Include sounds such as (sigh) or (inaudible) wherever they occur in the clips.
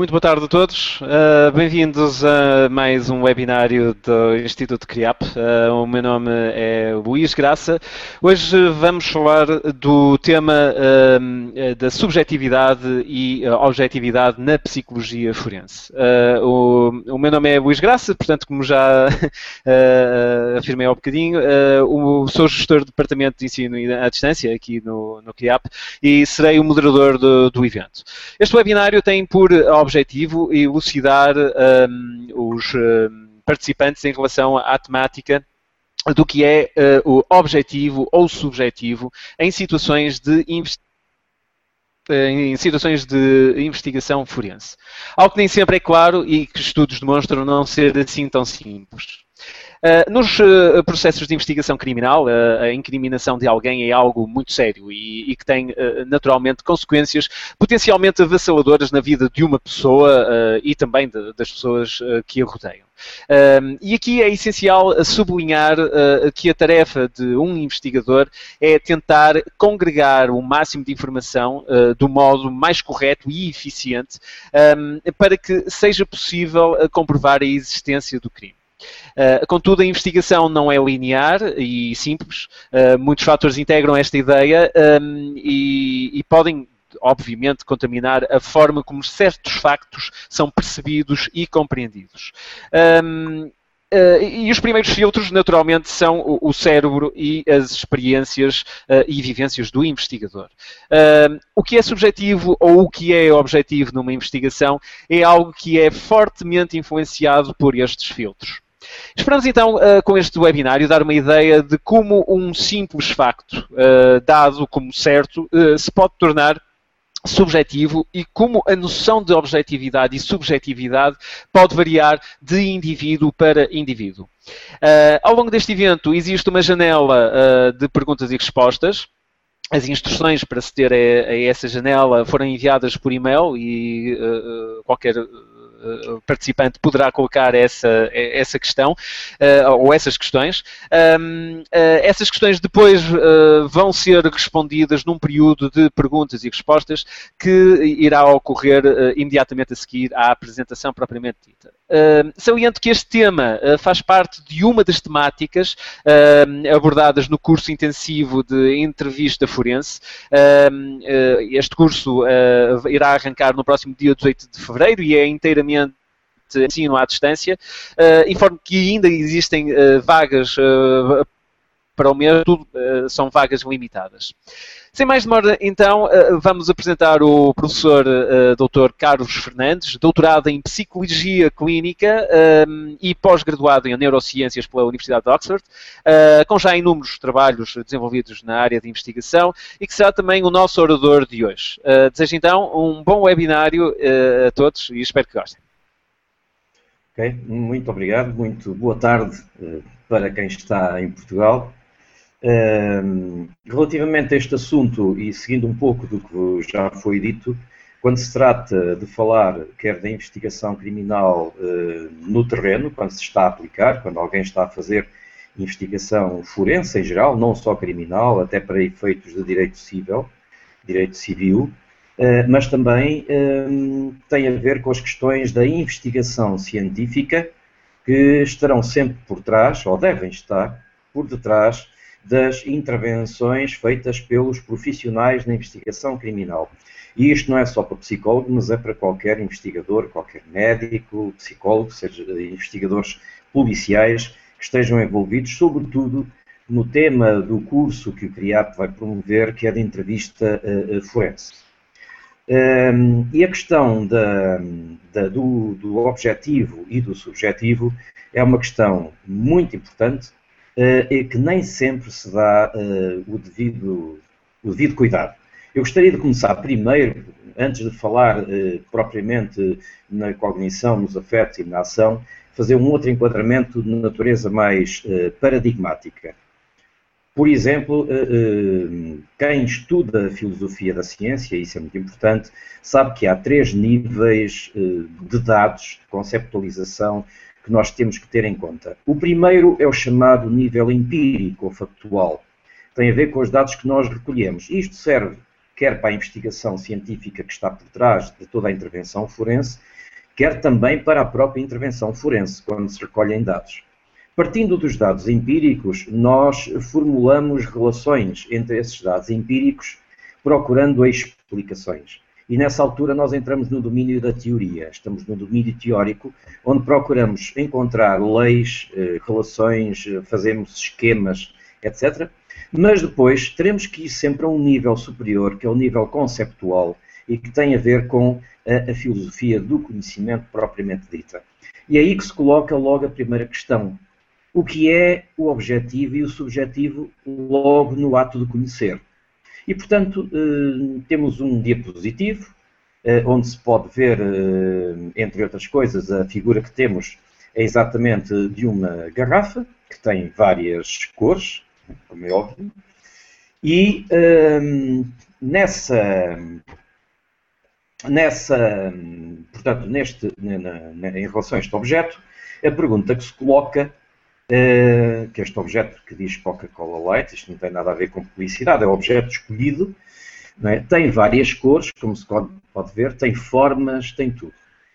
Muito boa tarde a todos. Uh, Bem-vindos a mais um webinário do Instituto CRIAP. Uh, o meu nome é Luís Graça. Hoje vamos falar do tema uh, da subjetividade e objetividade na psicologia forense. O, o, meu nome é Luís Graça, portanto, como já (laughs) afirmei há um bocadinho, o, sou gestor do Departamento de Ensino à Distância aqui no, no CRIAP e serei o moderador do, do evento. Este webinário tem por objetivo elucidar um, os um, participantes em relação à temática do que é uh, o objetivo ou subjetivo em situações de em situações de investigação forense. Algo que nem sempre é claro e que estudos demonstram não ser assim tão simples. Uh, nos uh, processos de investigação criminal, uh, a incriminação de alguém é algo muito sério e, e que tem, naturalmente, consequências potencialmente avassaladoras na vida de uma pessoa e também de, das pessoas que a rodeiam. e aqui é essencial sublinhar que a tarefa de um investigador é tentar congregar o máximo de informação do modo mais correto e eficiente um, para que seja possível comprovar a existência do crime. Uh, contudo, a investigação não é linear e simples. Uh, muitos fatores integram esta ideia um, e, e podem obviamente, contaminar a forma como certos factos são percebidos e compreendidos. Uh, e os primeiros filtros, naturalmente, são o, o cérebro e as experiências uh, e vivências do investigador. Uh, o que é subjetivo ou o que é objetivo numa investigação é algo que é fortemente influenciado por estes filtros. Esperamos então, uh, com este webinário, dar uma ideia de como um simples facto, uh, dado como certo, uh, se pode tornar subjetivo e como a noção de objetividade e subjetividade pode variar de indivíduo para indivíduo. ao longo deste evento existe uma janela de perguntas e respostas. As instruções para aceder a, a essa janela foram enviadas por e-mail e qualquer uh, participante poderá colocar essa, essa questão uh, ou essas questões. Um, eh, essas questões depois vão ser respondidas num período de perguntas e respostas que irá ocorrer imediatamente a seguir à apresentação propriamente dita. Uh, saliento que este tema uh, faz parte de uma das temáticas uh, abordadas no curso intensivo de entrevista forense. este curso irá arrancar no próximo dia 18 de fevereiro e é inteiramente ensino à distância. informo que ainda existem vagas para o mês, tudo são vagas limitadas. Sem mais demora, então, eh, vamos apresentar o professor uh, Dr. Carlos Fernandes, doutorado em Psicologia Clínica e pós-graduado em Neurociências pela Universidade de Oxford, com já inúmeros trabalhos desenvolvidos na área de investigação e que será também o nosso orador de hoje. Desejo então um bom webinário a todos e espero que gostem. Ok, muito obrigado, muito boa tarde para quem está em Portugal relativamente a este assunto e seguindo um pouco do que já foi dito, quando se trata de falar quer da investigação criminal uh, no terreno, quando se está a aplicar, quando alguém está a fazer investigação forense em geral, não só criminal, até para efeitos de direito civil, direito civil, uh, mas também tem a ver com as questões da investigação científica que estarão sempre por trás, ou devem estar por detrás, das intervenções feitas pelos profissionais na investigação criminal. E isto não é só para psicólogo, mas é para qualquer investigador, qualquer médico, psicólogo, seja investigadores policiais que estejam envolvidos, sobretudo no tema do curso que o CRIAP vai promover, que é de entrevista uh, forense. Um, e a questão da, da, do, do objetivo e do subjetivo é uma questão muito importante uh, que nem sempre se dá uh, o, devido, o devido cuidado. Eu gostaria de começar primeiro, antes de falar uh, propriamente na cognição, nos afetos e na ação, fazer um outro enquadramento de natureza mais paradigmática. Por exemplo, quem estuda a filosofia da ciência, isso é muito importante, sabe que há três níveis de dados, de conceptualização que nós temos que ter em conta. O primeiro é o chamado nível empírico ou factual. Tem a ver com os dados que nós recolhemos. Isto serve quer para a investigação científica que está por trás de toda a intervenção forense, quer também para a própria intervenção forense, quando se recolhem dados. Partindo dos dados empíricos, nós formulamos relações entre esses dados empíricos, procurando explicações. E nessa altura nós entramos no domínio da teoria, estamos no domínio teórico, onde procuramos encontrar leis, eh, relações, eh, fazemos esquemas, etc. Mas depois teremos que ir sempre a um nível superior, que é o nível conceptual e que tem a ver com a, a filosofia do conhecimento propriamente dita. E é aí que se coloca logo a primeira questão. O que é o objetivo e o subjetivo logo no ato de conhecer? E, portanto, eh, temos um diapositivo, eh, onde se pode ver, eh, entre outras coisas, a figura que temos é exatamente de uma garrafa, que tem várias cores, como é óbvio, e nessa, nessa portanto, neste, na, na, em relação a este objeto, a pergunta que se coloca eh, que este objeto que diz Coca-Cola Light, isto não tem nada a ver com publicidade, é o objeto escolhido, é? tem várias cores, como se pode ver, tem formas, tem tudo.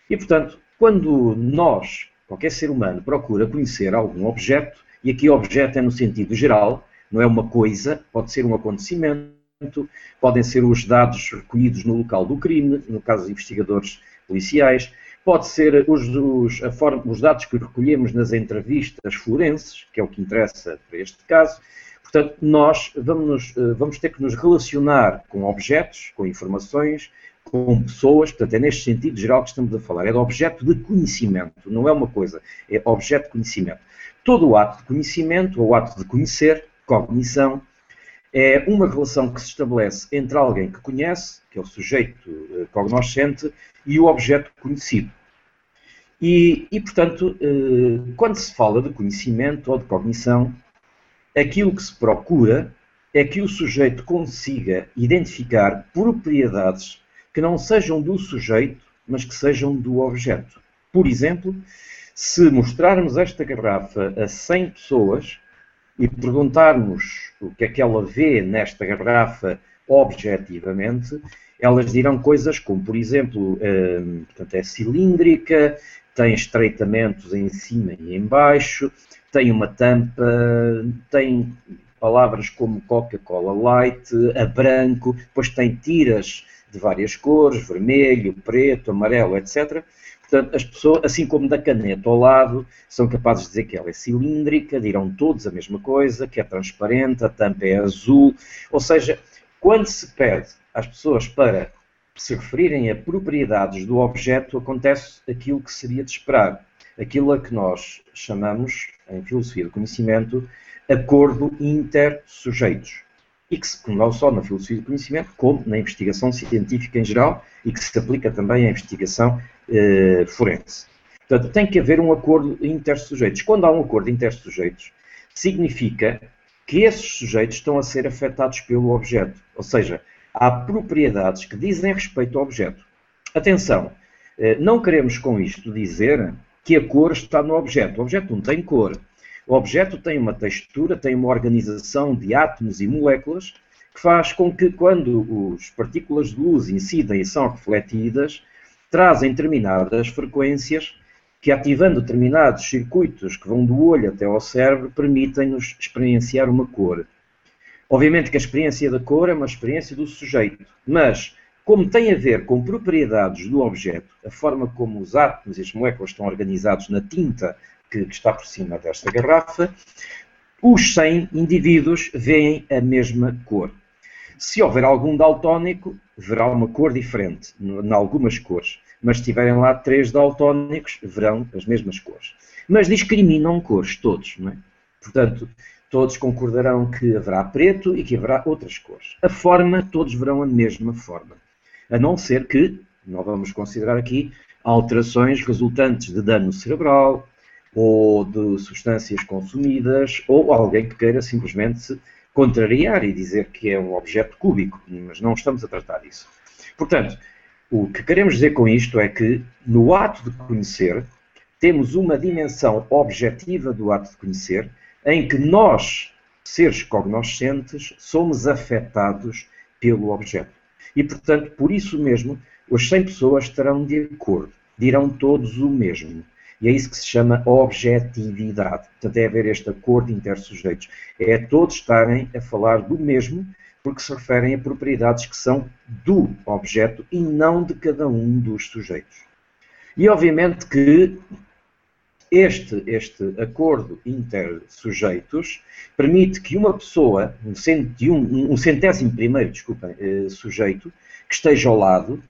E, portanto, quando nós, qualquer ser humano, procura conhecer algum objeto, e aqui objeto é no sentido geral, não é uma coisa, pode ser um acontecimento, podem ser os dados recolhidos no local do crime, no caso dos investigadores policiais, pode ser os, os, forma, os, dados que recolhemos nas entrevistas forenses, que é o que interessa para este caso. Portanto, nós vamos, eh, vamos ter que nos relacionar com objetos, com informações, com pessoas, portanto, é neste sentido geral que estamos a falar. É de objeto de conhecimento, não é uma coisa, é objeto de conhecimento. Todo o ato de conhecimento, ou ato de conhecer, cognição, é uma relação que se estabelece entre alguém que conhece, que é o sujeito eh, cognoscente, e o objeto conhecido. E, e, portanto, eh, quando se fala de conhecimento ou de cognição, aquilo que se procura é que o sujeito consiga identificar propriedades que não sejam do sujeito, mas que sejam do objeto. Por exemplo, se mostrarmos esta garrafa a 100 pessoas e perguntarmos o que é que ela vê nesta garrafa objetivamente, elas dirão coisas como, por exemplo, eh, portanto, é cilíndrica, tem estreitamentos em cima e em baixo, tem uma tampa, tem palavras como Coca-Cola Light, a branco, depois tem tiras de várias cores, vermelho, preto, amarelo, etc. Portanto, as pessoas, assim como da caneta ao lado, são capazes de dizer que ela é cilíndrica, dirão todos a mesma coisa, que é transparente, a tampa é azul. Ou seja, quando se pede às pessoas para se referirem a propriedades do objeto, acontece aquilo que seria de esperar. Aquilo a que nós chamamos, em filosofia do conhecimento, acordo intersujeitos. E que se, não só na filosofia do conhecimento, como na investigação científica em geral, e que se aplica também à investigação eh, forense. Portanto, tem que haver um acordo intersujeitos. Quando há um acordo intersujeitos, significa que esses sujeitos estão a ser afetados pelo objeto. Ou seja, há propriedades que dizem respeito ao objeto. Atenção, eh, não queremos com isto dizer que a cor está no objeto. O objeto não tem cor. O objeto tem uma textura, tem uma organização de átomos e moléculas que faz com que, quando as partículas de luz incidem e são refletidas, trazem determinadas frequências que, ativando determinados circuitos que vão do olho até ao cérebro, permitem-nos experienciar uma cor. Obviamente que a experiência da cor é uma experiência do sujeito, mas como tem a ver com propriedades do objeto, a forma como os átomos e as moléculas estão organizados na tinta que, está por cima desta garrafa, os 100 indivíduos veem a mesma cor. Se houver algum daltónico, verá uma cor diferente, em algumas cores mas se tiverem lá três daltónicos, verão as mesmas cores. Mas discriminam cores, todos, não é? Portanto, todos concordarão que haverá preto e que haverá outras cores. A forma, todos verão a mesma forma. A não ser que, não vamos considerar aqui, alterações resultantes de dano cerebral, ou de substâncias consumidas, ou alguém que queira simplesmente se contrariar e dizer que é um objeto cúbico, mas não estamos a tratar disso. Portanto, o que queremos dizer com isto é que, no ato de conhecer, temos uma dimensão objetiva do ato de conhecer, em que nós, seres cognoscentes, somos afetados pelo objeto. E, portanto, por isso mesmo, as 100 pessoas estarão de acordo, dirão todos o mesmo. E é isso que se chama objetividade. Portanto, é haver este acordo intersujeitos. É todos estarem a falar do mesmo, porque se referem a propriedades que são do objeto e não de cada um dos sujeitos. E obviamente que este, este acordo intersujeitos permite que uma pessoa, um, centésimo, um centésimo primeiro desculpem, eh, sujeito, que esteja ao lado,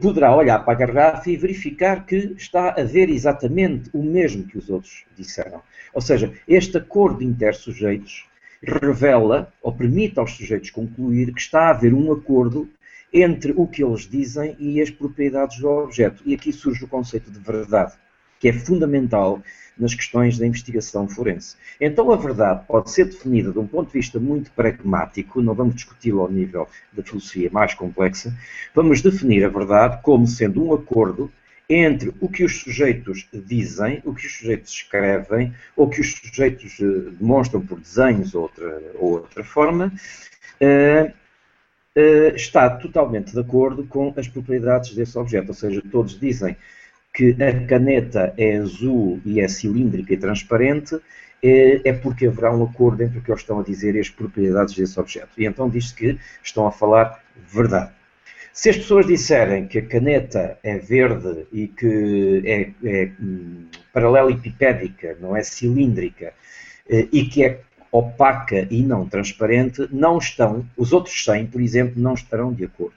poderá olhar para a garrafa e verificar que está a ver exatamente o mesmo que os outros disseram. Ou seja, este acordo intersujeitos revela ou permite aos sujeitos concluir que está a haver um acordo entre o que eles dizem e as propriedades do objeto. E aqui surge o conceito de verdade, que é fundamental nas questões da investigação forense. Então, a verdade pode ser definida de um ponto de vista muito pragmático, não vamos discuti-lo ao nível da filosofia mais complexa, vamos definir a verdade como sendo um acordo entre o que os sujeitos dizem, o que os sujeitos escrevem, ou o que os sujeitos eh, demonstram por desenhos ou outra, ou outra forma, uh, uh, está totalmente de acordo com as propriedades desse objeto. Ou seja, todos dizem que a caneta é azul e é cilíndrica e transparente, é, é porque haverá um acordo entre o que eles estão a dizer e as propriedades desse objeto. E então diz-se que estão a falar verdade. Se as pessoas disserem que a caneta é verde e que é, é hum, paralelepipédica, não é cilíndrica, eh, e que é opaca e não transparente, não estão, os outros 100, por exemplo, não estarão de acordo.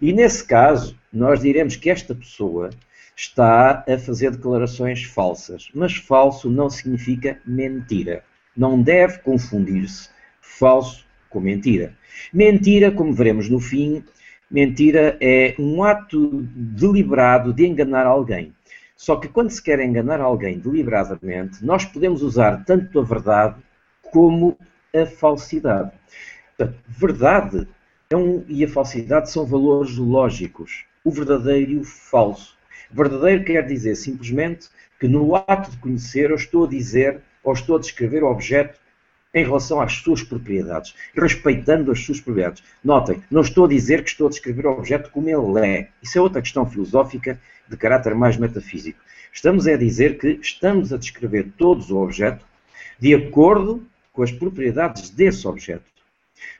E nesse caso, nós diremos que esta pessoa está a fazer declarações falsas. Mas falso não significa mentira. Não deve confundir-se falso com mentira. Mentira, como veremos no fim, mentira é um ato deliberado de enganar alguém. Só que quando se quer enganar alguém deliberadamente, nós podemos usar tanto a verdade como a falsidade. Verdade é um, e a falsidade são valores lógicos. O verdadeiro e o falso. Verdadeiro quer dizer simplesmente que no ato de conhecer eu estou a dizer ou estou a descrever o objeto em relação às suas propriedades, respeitando as suas propriedades. Notem, não estou a dizer que estou a descrever o objeto como ele é. Isso é outra questão filosófica de caráter mais metafísico. Estamos a dizer que estamos a descrever todos o objeto de acordo com as propriedades desse objeto.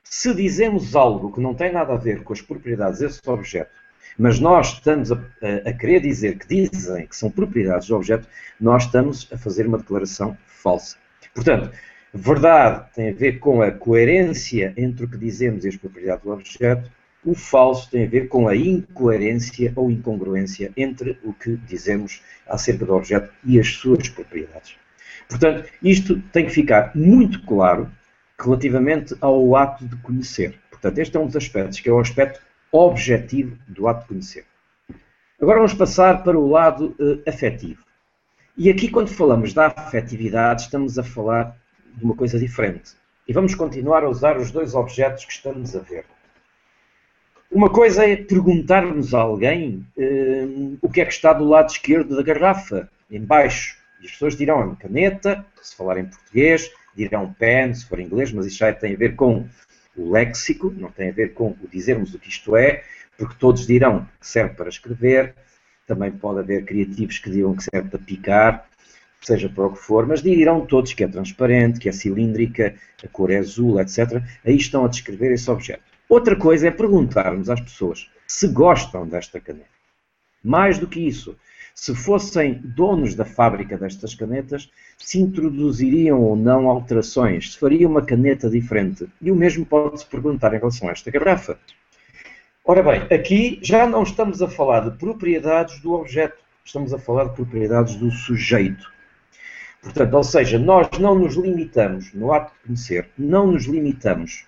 Se dizemos algo que não tem nada a ver com as propriedades desse objeto, mas nós estamos a, a, a, querer dizer que dizem que são propriedades do objeto, nós estamos a fazer uma declaração falsa. Portanto, verdade tem a ver com a coerência entre o que dizemos e as propriedades do objeto, o falso tem a ver com a incoerência ou incongruência entre o que dizemos acerca do objeto e as suas propriedades. Portanto, isto tem que ficar muito claro relativamente ao ato de conhecer. Portanto, este é um dos aspectos, que é o aspecto objetivo do ato de conhecer. Agora vamos passar para o lado uh, afetivo. E aqui, quando falamos da afetividade, estamos a falar de uma coisa diferente. E vamos continuar a usar os dois objetos que estamos a ver. Uma coisa é perguntarmos a alguém uh, o que é que está do lado esquerdo da garrafa, embaixo. E as pessoas dirão caneta, se falar em português, dirão pen, se for inglês, mas isso já tem a ver com o léxico, não tem a ver com o dizermos o que isto é, porque todos dirão que serve para escrever, também pode haver criativos que digam que serve para picar, seja para o que for, mas dirão todos que é transparente, que é cilíndrica, a cor é azul, etc. Aí estão a descrever esse objeto. Outra coisa é perguntarmos às pessoas se gostam desta caneta. Mais do que isso, se fossem donos da fábrica destas canetas, se introduziriam ou não alterações, se faria uma caneta diferente. E o mesmo pode-se perguntar em relação a esta garrafa. Ora bem, aqui já não estamos a falar de propriedades do objeto, estamos a falar de propriedades do sujeito. Portanto, ou seja, nós não nos limitamos, no ato de conhecer, não nos limitamos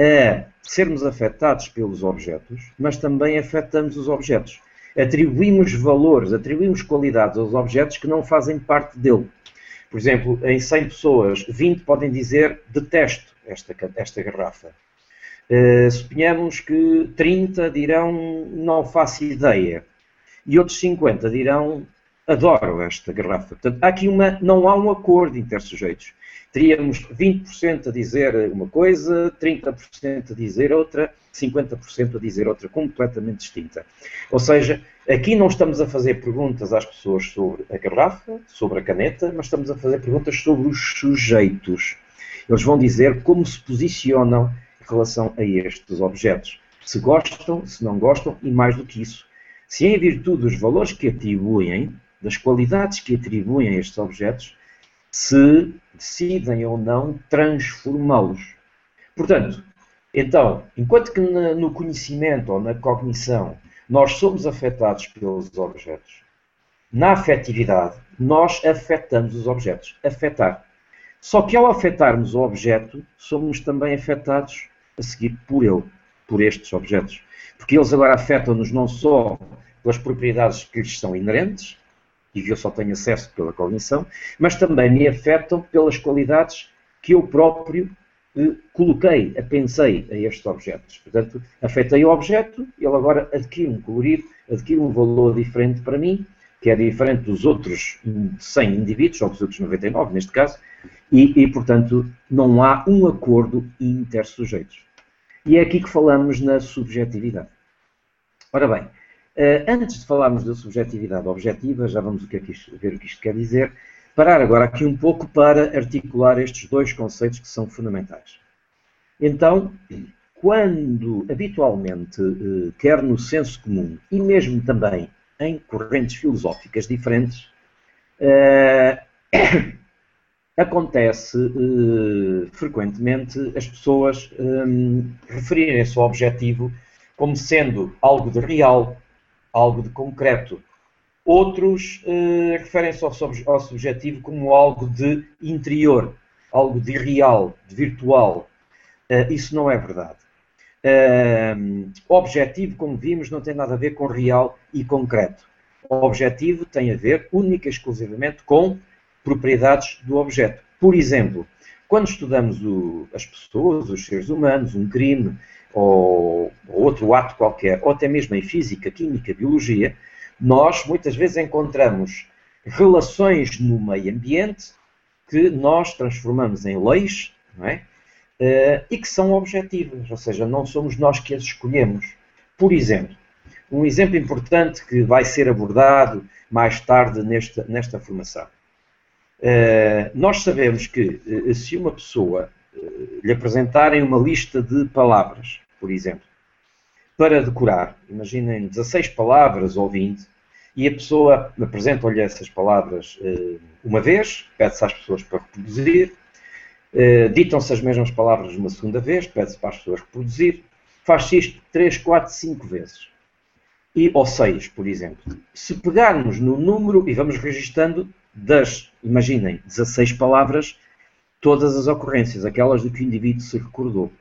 a sermos afetados pelos objetos, mas também afetamos os objetos atribuímos valores, atribuímos qualidades aos objetos que não fazem parte dele. Por exemplo, em 100 pessoas, 20 podem dizer detesto esta, esta garrafa. Uh, suponhamos que 30 dirão não faço ideia. E outros 50 dirão adoro esta garrafa. Portanto, há aqui uma, não há um acordo intersujeitos. Teríamos 20% a dizer uma coisa, 30% a dizer outra, 50% a dizer outra, completamente distinta. Ou seja, aqui não estamos a fazer perguntas às pessoas sobre a garrafa, sobre a caneta, mas estamos a fazer perguntas sobre os sujeitos. Eles vão dizer como se posicionam em relação a estes objetos. Se gostam, se não gostam, e mais do que isso. Se em virtude dos valores que atribuem, das qualidades que atribuem a estes objetos, se decidem ou não transformá-los. Portanto, então, enquanto que no conhecimento ou na cognição nós somos afetados pelos objetos, na afetividade nós afetamos os objetos. Afetar. Só que ao afetarmos o objeto, somos também afetados a seguir por ele, por estes objetos. Porque eles agora afetam-nos não só pelas propriedades que lhes são inerentes, e que eu só tenho acesso pela cognição, mas também me afetam pelas qualidades que eu próprio eh, coloquei, pensei a estes objetos. Portanto, afetei o objeto, ele agora adquire um colorido, adquire um valor diferente para mim, que é diferente dos outros 100 indivíduos, ou dos outros 99 neste caso, e, e portanto, não há um acordo intersujeitos. E é aqui que falamos na subjetividade. Ora bem, antes de falarmos da subjetividade objetiva, já vamos ver o que isto quer dizer, parar agora aqui um pouco para articular estes dois conceitos que são fundamentais. Então, quando habitualmente, uh, quer no senso comum e mesmo também em correntes filosóficas diferentes, uh, (coughs) acontece frequentemente as pessoas referirem-se ao objetivo como sendo algo de real, algo de concreto. Outros eh, referem-se ao, ao subjetivo como algo de interior, algo de irreal, de virtual. Uh, isso não é verdade. Uh, objetivo, como vimos, não tem nada a ver com real e concreto. O objetivo tem a ver única e exclusivamente com propriedades do objeto. Por exemplo, quando estudamos o, as pessoas, os seres humanos, um crime, ou, outro ato qualquer, ou até mesmo em física, química, biologia, nós muitas vezes encontramos relações no meio ambiente que nós transformamos em leis não é? Uh, e que são objetivas, ou seja, não somos nós que as escolhemos. Por exemplo, um exemplo importante que vai ser abordado mais tarde nesta, nesta formação. Uh, nós sabemos que uh, se uma pessoa lhe apresentarem uma lista de palavras por exemplo, para decorar, imaginem 16 palavras ou 20, e a pessoa apresenta-lhe essas palavras uh, uma vez, pede-se às pessoas para reproduzir, uh, ditam-se as mesmas palavras uma segunda vez, pede-se para as pessoas reproduzir, faz-se isto 3, 4, 5 vezes. E, ou 6, por exemplo. Se pegarmos no número e vamos registando das, imaginem, 16 palavras, todas as ocorrências, aquelas de que o indivíduo se recordou.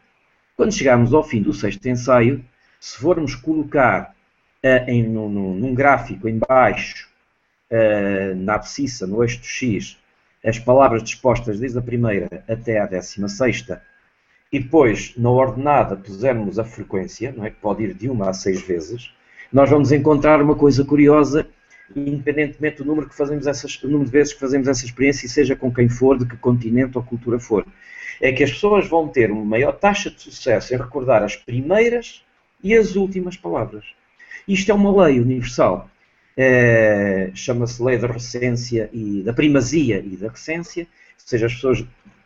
Quando chegarmos ao fim do sexto ensaio, se formos colocar uh, em, num, num, gráfico em baixo, uh, na abscissa, no eixo X, as palavras dispostas desde a primeira até a décima sexta, e depois, na ordenada, pusermos a frequência, não é? que pode ir de uma a seis vezes, nós vamos encontrar uma coisa curiosa, independentemente do número, que fazemos essas, número de vezes que fazemos essa experiência, e seja com quem for, de que continente ou cultura for é que as pessoas vão ter uma maior taxa de sucesso em recordar as primeiras e as últimas palavras. Isto é uma lei universal. É, Chama-se lei da recência e da primazia e da recência, ou seja, as pessoas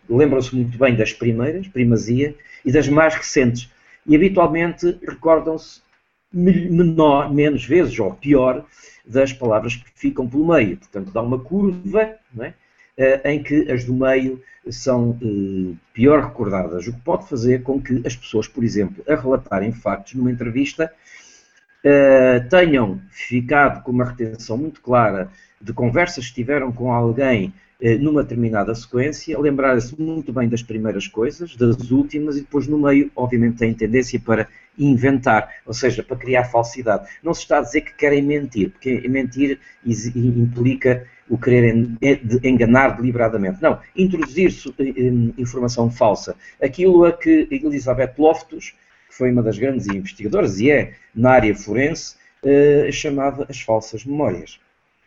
lembram-se muito bem das primeiras, primazia, e das mais recentes. E habitualmente recordam-se menor, menos vezes, ou pior, das palavras que ficam pelo meio. Portanto, dá uma curva, é? Eh, em que as do meio são eh, pior recordadas, o que pode fazer com que as pessoas, por exemplo, a relatarem factos numa entrevista, eh, tenham ficado com uma retenção muito clara de conversas que tiveram com alguém numa determinada sequência, lembrarem-se muito bem das primeiras coisas, das últimas, e depois no meio, obviamente, têm tendência para inventar, ou seja, para criar falsidade. Não se está a dizer que querem mentir, porque mentir implica o querer enganar deliberadamente. Não, introduzir informação falsa. Aquilo a que Elizabeth Loftus, que foi uma das grandes investigadoras e é na área forense, eh, chamava as falsas memórias.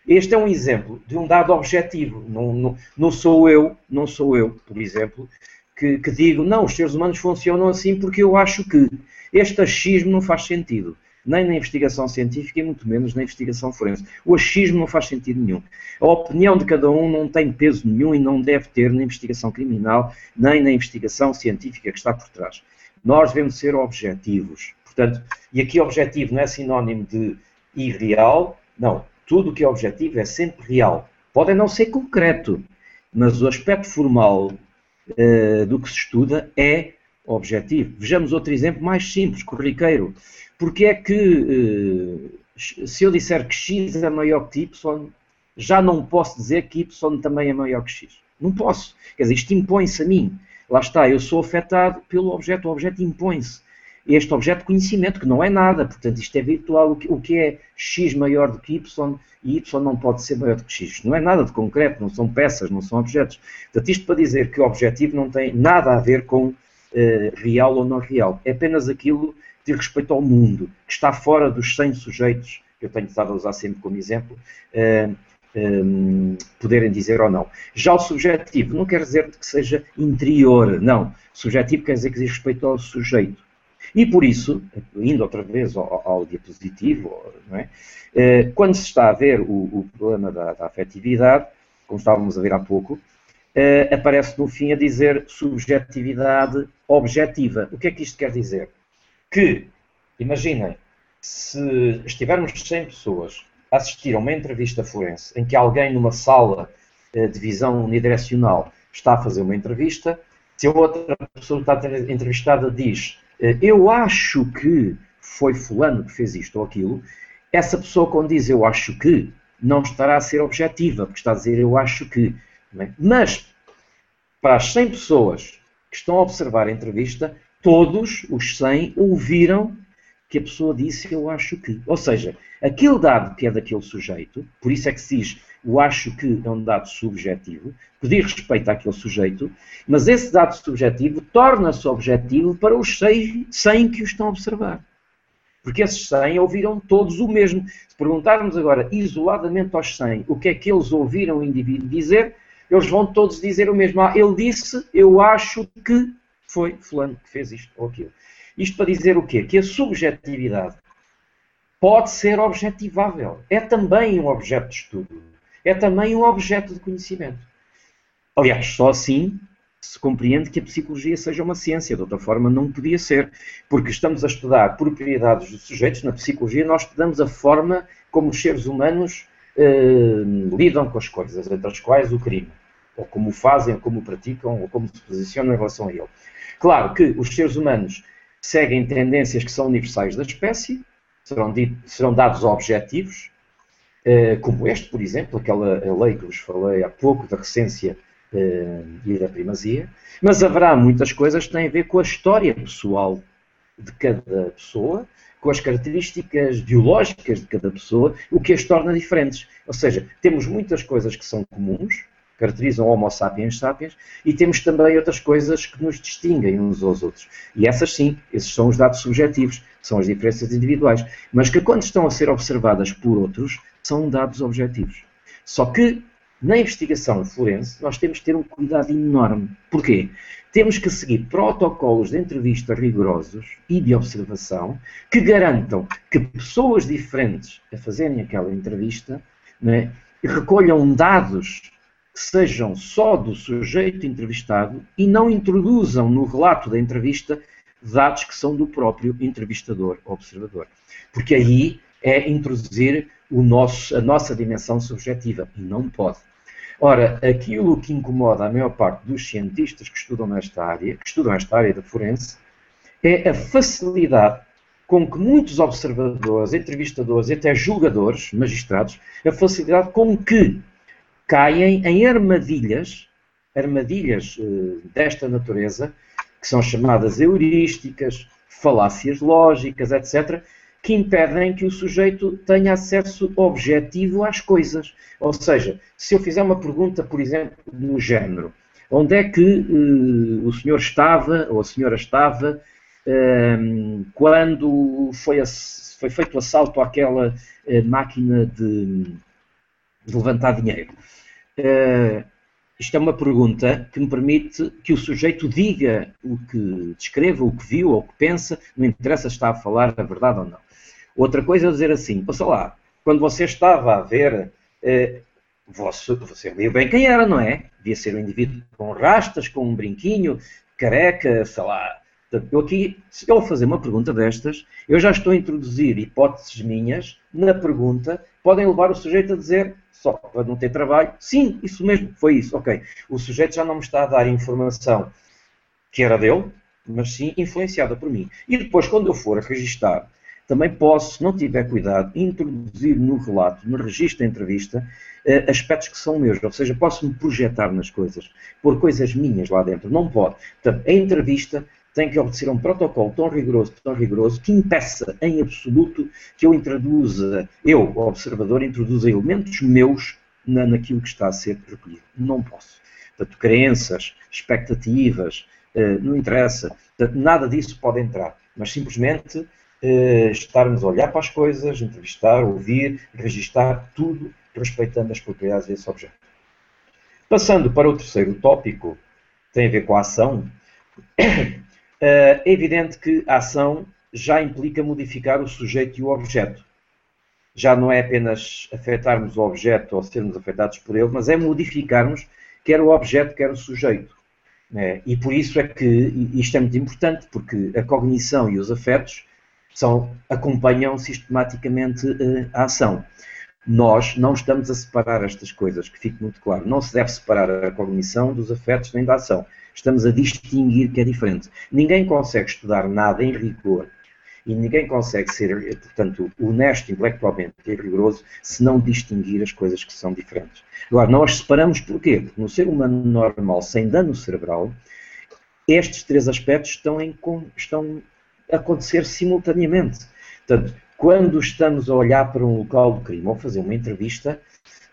Este é um exemplo de um dado objetivo. Não, não, não sou eu, não sou eu, por exemplo, que, que, digo, não, os seres humanos funcionam assim porque eu acho que este achismo não faz sentido. Nem na investigação científica e muito menos na investigação forense. O achismo não faz sentido nenhum. A opinião de cada um não tem peso nenhum e não deve ter na investigação criminal, nem na investigação científica que está por trás. Nós devemos ser objetivos. Portanto, e aqui objetivo não é sinónimo de irreal, não. Tudo o que é objetivo é sempre real. Pode não ser concreto, mas o aspecto formal uh, do que se estuda é objetivo. Vejamos outro exemplo mais simples, corriqueiro. Porque é que, uh, se eu disser que x é maior que y, já não posso dizer que y também é maior que x? Não posso. Quer dizer, isto impõe-se a mim. Lá está, eu sou afetado pelo objeto, o objeto impõe-se este objeto de conhecimento, que não é nada, portanto isto é virtual, o que é x maior do que y e y não pode ser maior do que x. Não é nada de concreto, não são peças, não são objetos. Portanto, isto para dizer que o objetivo não tem nada a ver com uh, real ou não real, é apenas aquilo que diz respeito ao mundo, que está fora dos 100 sujeitos, que eu tenho estado a usar sempre como exemplo, um, poderem dizer ou não. Já o subjetivo não quer dizer que seja interior, não. Subjetivo quer dizer que diz respeito ao sujeito. E por isso, indo outra vez ao, ao diapositivo, é? eh, quando se está a ver o, o problema da, da, afetividade, como estávamos a ver há pouco, eh, aparece no fim a dizer subjetividade objetiva. O que é que isto quer dizer? Que, imaginem, se estivermos 100 pessoas a assistir a uma entrevista forense em que alguém numa sala eh, de visão unidirecional está a fazer uma entrevista, se a outra pessoa que está entrevistada diz eu acho que foi fulano que fez isto ou aquilo, essa pessoa quando diz eu acho que, não estará a ser objetiva, porque está a dizer eu acho que. É? Mas, para as 100 pessoas que estão a observar a entrevista, todos os 100 ouviram que a pessoa disse eu acho que. Ou seja, aquele dado que é daquele sujeito, por isso é que se diz o acho que é um dado subjetivo, que diz respeito àquele sujeito, mas esse dado subjetivo torna-se objetivo para os 100 que o estão a observar. Porque esses 100 ouviram todos o mesmo. Se perguntarmos agora isoladamente aos 100 o que é que eles ouviram o indivíduo dizer, eles vão todos dizer o mesmo. Ah, ele disse, eu acho que foi fulano que fez isto ou aquilo. Isto para dizer o quê? Que a subjetividade pode ser objetivável. É também um objeto de estudo é também um objeto de conhecimento. Aliás, só assim se compreende que a psicologia seja uma ciência, de outra forma não podia ser, porque estamos a estudar propriedades dos sujeitos, na psicologia nós estudamos a forma como os seres humanos eh, lidam com as coisas, entre as quais o crime, ou como o fazem, ou como o praticam, ou como se posicionam em relação a ele. Claro que os seres humanos seguem tendências que são universais da espécie, serão, serão dados objetivos, como este, por exemplo, aquela lei que vos falei há pouco, da recência eh, e da primazia, mas haverá muitas coisas que têm a ver com a história pessoal de cada pessoa, com as características biológicas de cada pessoa, o que as torna diferentes. Ou seja, temos muitas coisas que são comuns, caracterizam Homo sapiens sapiens, e temos também outras coisas que nos distinguem uns aos outros. E essas sim, esses são os dados subjetivos, são as diferenças individuais, mas que quando estão a ser observadas por outros, são dados objetivos. Só que na investigação forense nós temos que ter um cuidado enorme. Porquê? Temos que seguir protocolos de entrevista rigorosos e de observação que garantam que pessoas diferentes a fazerem aquela entrevista né, recolham dados sejam só do sujeito entrevistado e não introduzam no relato da entrevista dados que são do próprio entrevistador, observador. Porque aí é introduzir nosso, a nossa dimensão subjetiva e não pode. Ora, aquilo que incomoda a maior parte dos cientistas que estudam nesta área, que estudam esta área da forense, é a facilidade com que muitos observadores, entrevistadores até julgadores, magistrados, a facilidade com que caem em armadilhas, armadilhas uh, desta natureza, que são chamadas heurísticas, falácias lógicas, etc., que impedem que o sujeito tenha acesso objetivo às coisas. Ou seja, se eu fizer uma pergunta, por exemplo, no género, onde é que uh, o senhor estava, ou a senhora estava, uh, quando foi, foi, feito o assalto àquela uh, máquina de de levantar dinheiro. Uh, isto é uma pergunta que me permite que o sujeito diga o que descreva, o que viu ou o que pensa, não interessa se está a falar a verdade ou não. Outra coisa é dizer assim, passa lá, quando você estava a ver, eh, você, você viu bem quem era, não é? Devia ser um indivíduo com rastas, com um brinquinho, careca, sei lá. Eu aqui, se eu fazer uma pergunta destas, eu já estou a introduzir hipóteses minhas na pergunta, podem levar o sujeito a dizer, só para não ter trabalho, sim, isso mesmo, foi isso, ok. O sujeito já não me está a dar informação que era dele, mas sim influenciada por mim. E depois, quando eu for a registar também posso, se não tiver cuidado, introduzir no relato, no registro da entrevista, eh, aspectos que são meus, ou seja, posso-me projetar nas coisas, pôr coisas minhas lá dentro. Não pode. Portanto, a entrevista tem que obedecer a um protocolo tão rigoroso, tão rigoroso, que impeça em absoluto que eu introduza, eu, observador, introduza elementos meus na, naquilo que está a ser recolhido. Não posso. Portanto, crenças, expectativas, eh, não interessa. Portanto, nada disso pode entrar. Mas simplesmente eh, estarmos a olhar para as coisas, entrevistar, ouvir, registar tudo respeitando as propriedades desse objeto. Passando para o terceiro tópico, tem a ver com a ação. Eh, é evidente que a ação já implica modificar o sujeito e o objeto. Já não é apenas afetarmos o objeto ou sermos afetados por ele, mas é modificarmos quer o objeto, quer o sujeito. Né? E por isso é que isto é muito importante, porque a cognição e os afetos são, acompanham sistematicamente uh, a ação. Nós não estamos a separar estas coisas, que fique muito claro. Não se deve separar a cognição dos afetos nem da ação. Estamos a distinguir que é diferente. Ninguém consegue estudar nada em rigor e ninguém consegue ser, portanto, honesto intelectualmente e rigoroso se não distinguir as coisas que são diferentes. Agora, nós separamos porquê? Porque no ser humano normal, sem dano cerebral, estes três aspectos estão, em, estão acontecer simultaneamente. Portanto, quando estamos a olhar para um local do crime ou fazer uma entrevista,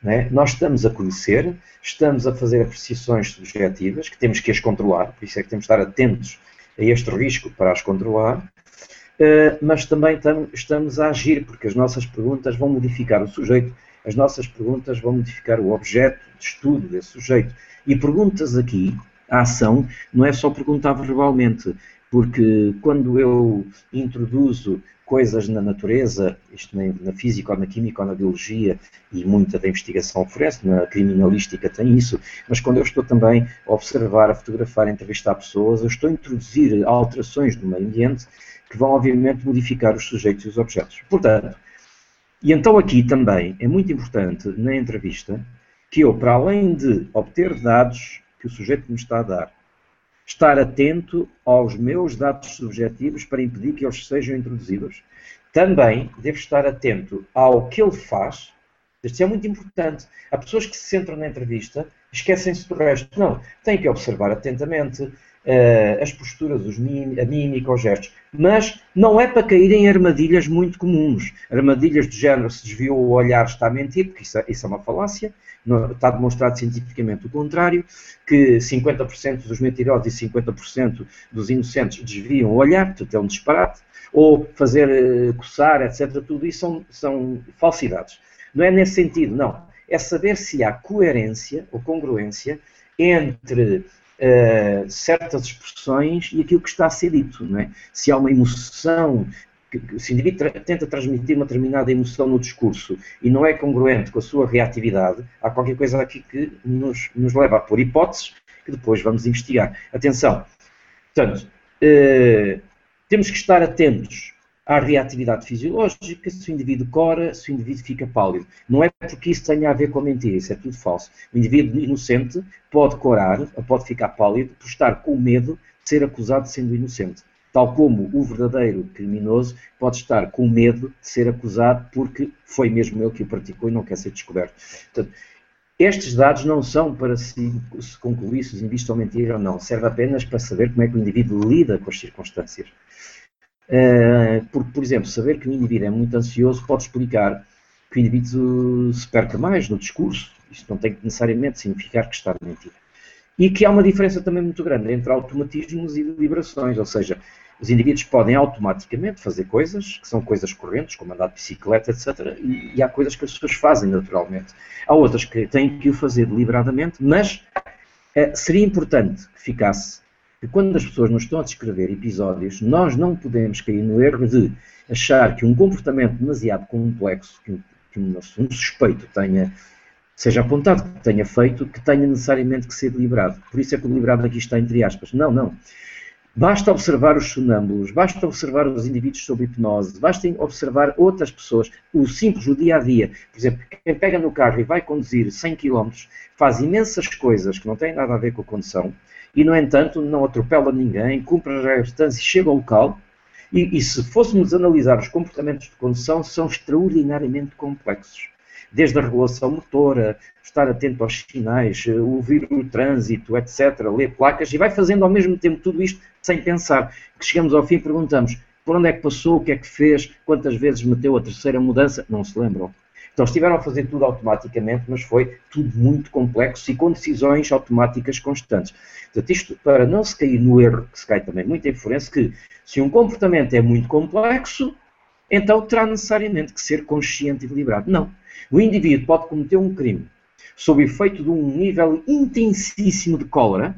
né, nós estamos a conhecer, estamos a fazer apreciações subjetivas, que temos que as controlar, por isso é que temos de estar atentos a este risco para as controlar, uh, mas também tam, estamos a agir, porque as nossas perguntas vão modificar o sujeito, as nossas perguntas vão modificar o objeto de estudo desse sujeito. E perguntas aqui, a ação, não é só perguntar verbalmente, porque quando eu introduzo coisas na natureza, isto na, física, ou na química, ou na biologia, e muita da investigação oferece, na criminalística tem isso, mas quando eu estou também a observar, a fotografar, a entrevistar pessoas, eu estou a introduzir alterações no meio ambiente que vão, obviamente, modificar os sujeitos e os objetos. Portanto, e então aqui também é muito importante, na entrevista, que eu, para além de obter dados que o sujeito me está a dar, estar atento aos meus dados subjetivos para impedir que eles sejam introduzidos. Também devo estar atento ao que ele faz. Isto é muito importante. Há pessoas que se centram na entrevista esquecem-se do resto. Não, tem que observar atentamente uh, as posturas, os a mímica, os gestos. Mas não é para cair em armadilhas muito comuns. Armadilhas do género se desviou o olhar, está a mentir, porque isso é, isso é uma falácia está demonstrado cientificamente o contrário, que 50% dos mentirosos e 50% dos inocentes desviam o olhar, portanto é um disparate, ou fazer uh, coçar, etc. Tudo isso são, são falsidades. Não é nesse sentido, não. É saber se há coerência ou congruência entre uh, certas expressões e aquilo que está a ser dito. É? Se há uma emoção se o indivíduo tra tenta transmitir uma determinada emoção no discurso e não é congruente com a sua reatividade, há qualquer coisa aqui que nos, nos leva a pôr hipóteses que depois vamos investigar. Atenção, portanto, eh, temos que estar atentos à reatividade fisiológica, se o indivíduo cora, se o indivíduo fica pálido. Não é porque isso tenha a ver com a mentira, isso é tudo falso. O indivíduo inocente pode corar, pode ficar pálido, por estar com medo de ser acusado de sendo inocente tal como o verdadeiro criminoso pode estar com medo de ser acusado porque foi mesmo ele que o praticou e não quer ser descoberto. Portanto, estes dados não são para se, concluir se os indivíduos estão mentir ou não, serve apenas para saber como é que o indivíduo lida com as circunstâncias. Uh, porque, por exemplo, saber que o indivíduo é muito ansioso pode explicar que o indivíduo se perca mais no discurso. Isto não tem necessariamente significar que está a mentir. E que há uma diferença também muito grande entre automatismos e deliberações, ou seja, Os indivíduos podem automaticamente fazer coisas que são coisas correntes, como andar de bicicleta, etc. E, e há coisas que as pessoas fazem naturalmente. Há outras que têm que o fazer deliberadamente, mas é, seria importante que ficasse que quando as pessoas nos estão a descrever episódios, nós não podemos cair no erro de achar que um comportamento demasiado complexo, que um, que um suspeito tenha, seja apontado que tenha feito, que tenha necessariamente que ser deliberado. Por isso é que o deliberado aqui está entre aspas. Não, não. Basta observar os sonâmbulos, basta observar os indivíduos sob hipnose, basta observar outras pessoas, o simples, o dia a dia. Por exemplo, quem pega no carro e vai conduzir 100 km faz imensas coisas que não têm nada a ver com a condução e, no entanto, não atropela ninguém, cumpre as regras e chega ao local. E, e se fôssemos analisar os comportamentos de condução, são extraordinariamente complexos desde a regulação motora, estar atento aos sinais, eh, ouvir o trânsito, etc., ler placas, e vai fazendo ao mesmo tempo tudo isto sem pensar. Que chegamos ao fim e perguntamos por onde é que passou, o que é que fez, quantas vezes meteu a terceira mudança, não se lembram. Então estiveram a fazer tudo automaticamente, mas foi tudo muito complexo e com decisões automáticas constantes. Portanto, isto para não se cair no erro que se cai também em forense, que se um comportamento é muito complexo, então terá necessariamente que ser consciente e deliberado. Não. O indivíduo pode cometer um crime sob efeito de um nível intensíssimo de cólera,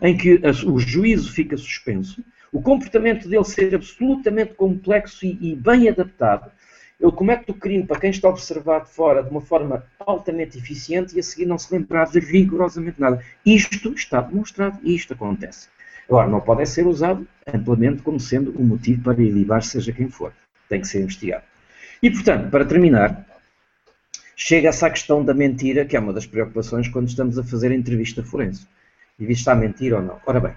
em que o juízo fica suspenso, o comportamento dele ser absolutamente complexo e, e bem adaptado, ele comete o crime para quem está observado fora de uma forma altamente eficiente e a seguir não se lembrar de rigorosamente nada. Isto está demonstrado e isto acontece. Agora, não pode ser usado amplamente como sendo um motivo para ilibar seja quem for. Tem que ser investigado. E, portanto, para terminar, chega-se à questão da mentira, que é uma das preocupações quando estamos a fazer a entrevista forense. E está a mentir ou não. Ora bem,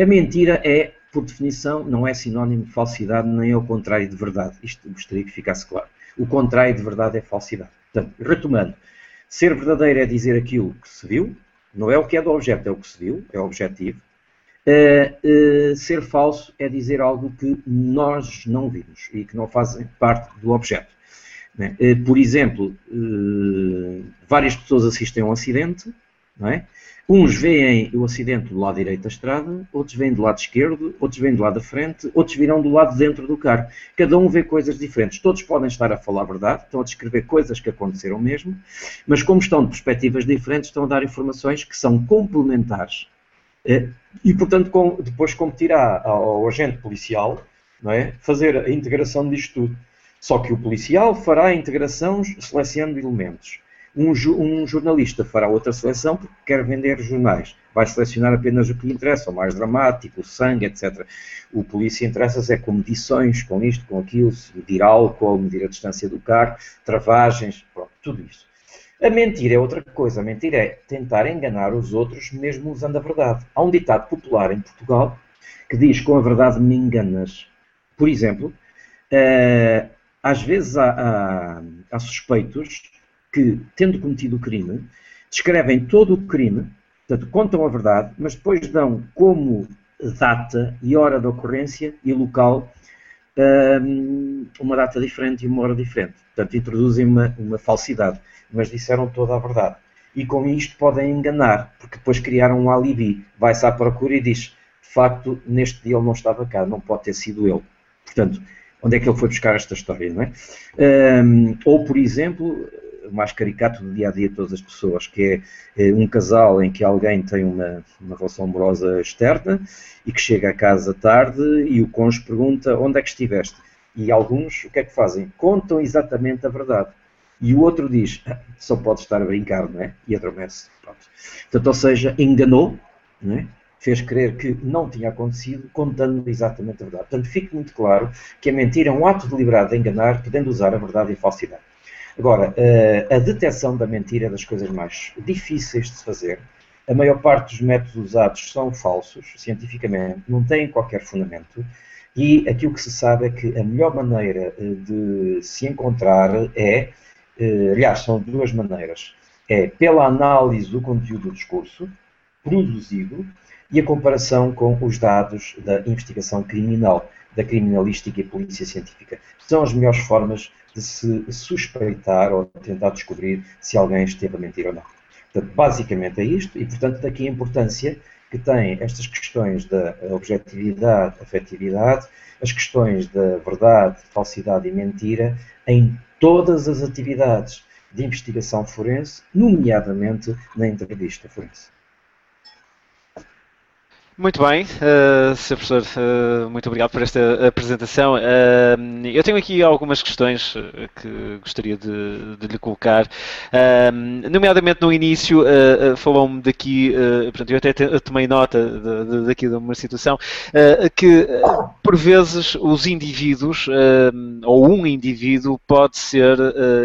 a mentira é, por definição, não é sinónimo de falsidade, nem é o contrário de verdade. Isto gostaria que ficasse claro. O contrário de verdade é falsidade. Portanto, retomando, ser verdadeiro é dizer aquilo que se viu, não é o que é do objeto, é o que se viu, é o objetivo. Uh, uh, ser falso é dizer algo que nós não vimos e que não faz parte do objeto. Né? Eh, por exemplo, eh, várias pessoas assistem a um acidente, não é? Uns veem o acidente do lado direito da estrada, outros veem do lado esquerdo, outros veem do lado da frente, outros virão do lado dentro do carro. Cada um vê coisas diferentes. Todos podem estar a falar a verdade, estão a descrever coisas que aconteceram mesmo, mas como estão de perspectivas diferentes, estão a dar informações que são complementares. Eh, e, portanto, depois competirá ao agente policial não é? fazer a integração disto tudo. Só que o policial fará a integração selecionando elementos. Um, um, jornalista fará outra seleção porque quer vender jornais. Vai selecionar apenas o que lhe interessa, o mais dramático, o sangue, etc. O polícia interessa-se é com medições, com isto, com aquilo, medir álcool, medir a distância do carro, travagens, pronto, tudo isso. A mentira é outra coisa. A mentira é tentar enganar os outros mesmo usando a verdade. Há um ditado popular em Portugal que diz com a verdade me enganas. Por exemplo, uh, às vezes há, há, há suspeitos que, tendo cometido o crime, descrevem todo o crime, portanto, contam a verdade, mas depois dão como data e hora da ocorrência e local um, uma data diferente e uma hora diferente. Portanto, introduzem uma, uma falsidade, mas disseram toda a verdade. E com isto podem enganar, porque depois criaram um alibi. Vai-se à procura e diz: de facto, neste dia ele não estava cá, não pode ter sido ele. Portanto, onde é que ele foi buscar esta história, não é? Um, ou, por exemplo, o mais caricato do dia a dia de todas as pessoas, que é, é um casal em que alguém tem uma, uma relação amorosa externa e que chega a casa tarde e o cônjuge pergunta onde é que estiveste. E alguns o que é que fazem? Contam exatamente a verdade. E o outro diz, ah, só pode estar a brincar, não é? E adormece. Pronto. Portanto, ou seja, enganou, não é? Fez crer que não tinha acontecido, contando exatamente a verdade. Portanto, fique muito claro que a mentira é um ato deliberado de enganar, podendo usar a verdade e a falsidade. Agora, eh, a detecção da mentira é das coisas mais difíceis de se fazer. A maior parte dos métodos usados são falsos, cientificamente, não têm qualquer fundamento. E aquilo que se sabe é que a melhor maneira eh, de se encontrar é, eh, aliás, são duas maneiras. É pela análise do conteúdo do discurso produzido e a comparação com os dados da investigação criminal, da criminalística e polícia científica. São as melhores formas de se suspeitar ou tentar descobrir se alguém esteve a mentir ou não. Portanto, basicamente é isto, e portanto daqui a importância que tem estas questões da objetividade, afetividade, as questões da verdade, falsidade e mentira em todas as atividades de investigação forense, nomeadamente na entrevista forense. Muito bem, uh, Sr. Professor, uh, muito obrigado por esta apresentação. Uh, eu tenho aqui algumas questões que gostaria de, de lhe colocar, uh, nomeadamente no início, falou-me daqui, portanto, eu até tomei nota de, de, daqui de uma situação, que por vezes os indivíduos, ou um indivíduo, pode ser